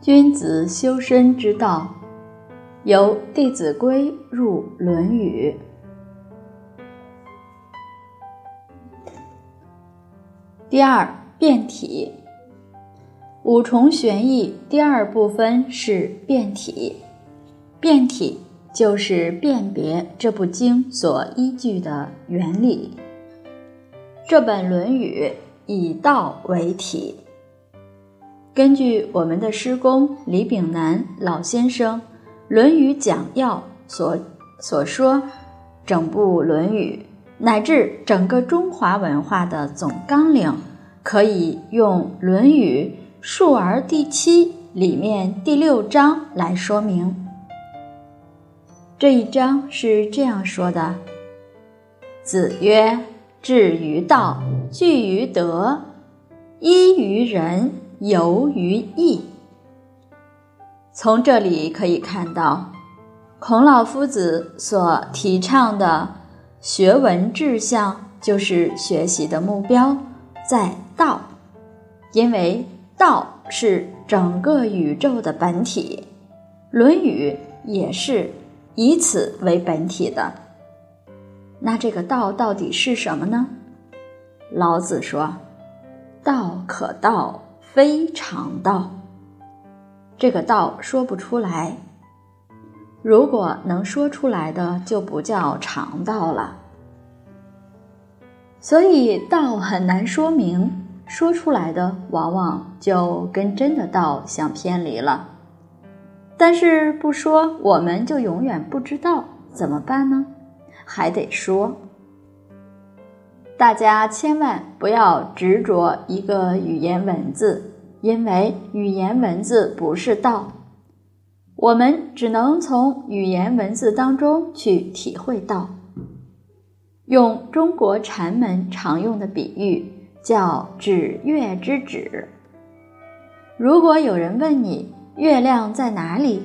君子修身之道，由《弟子规》入《论语》。第二，变体。五重玄义第二部分是变体，变体就是辨别这部经所依据的原理。这本《论语》以道为体。根据我们的师公李炳南老先生《论语讲要》所所说，整部《论语》乃至整个中华文化的总纲领，可以用《论语·述而》第七里面第六章来说明。这一章是这样说的：“子曰：‘志于道，据于德，依于仁。’”游于义。从这里可以看到，孔老夫子所提倡的学文志向，就是学习的目标在道，因为道是整个宇宙的本体，《论语》也是以此为本体的。那这个道到底是什么呢？老子说：“道可道。”非常道，这个道说不出来。如果能说出来的，就不叫常道了。所以道很难说明，说出来的往往就跟真的道相偏离了。但是不说，我们就永远不知道怎么办呢？还得说。大家千万不要执着一个语言文字，因为语言文字不是道，我们只能从语言文字当中去体会到。用中国禅门常用的比喻叫“指月之指”。如果有人问你月亮在哪里，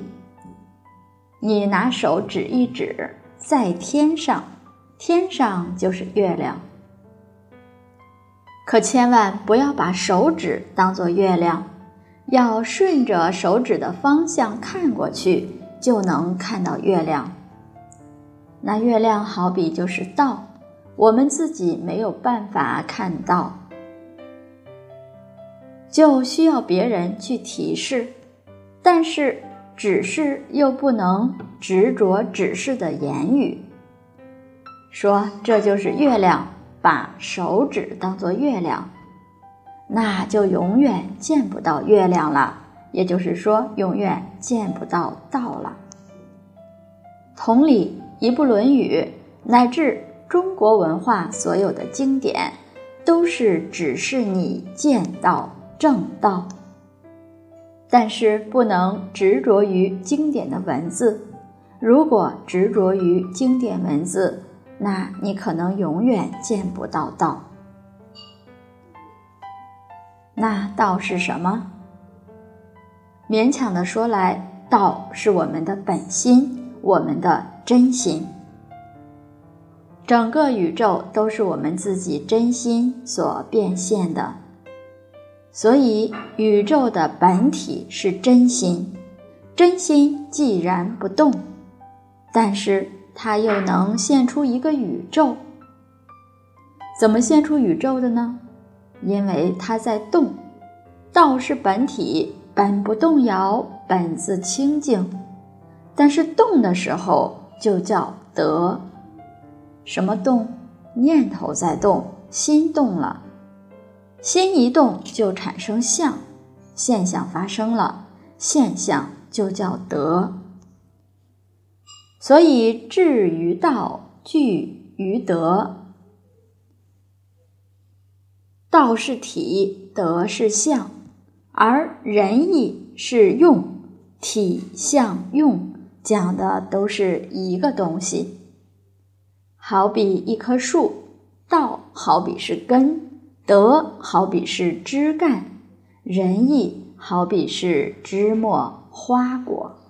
你拿手指一指，在天上，天上就是月亮。可千万不要把手指当作月亮，要顺着手指的方向看过去，就能看到月亮。那月亮好比就是道，我们自己没有办法看到，就需要别人去提示。但是指示又不能执着指示的言语，说这就是月亮。把手指当作月亮，那就永远见不到月亮了。也就是说，永远见不到道了。同理，一部《论语》乃至中国文化所有的经典，都是指示你见到正道。但是不能执着于经典的文字，如果执着于经典文字，那你可能永远见不到道。那道是什么？勉强的说来，道是我们的本心，我们的真心。整个宇宙都是我们自己真心所变现的，所以宇宙的本体是真心。真心既然不动，但是。它又能现出一个宇宙？怎么现出宇宙的呢？因为它在动。道是本体，本不动摇，本自清净。但是动的时候就叫得。什么动？念头在动，心动了。心一动就产生相，现象发生了，现象就叫得。所以，志于道，聚于德。道是体，德是相，而仁义是用。体、相、用讲的都是一个东西。好比一棵树，道好比是根，德好比是枝干，仁义好比是枝末花果。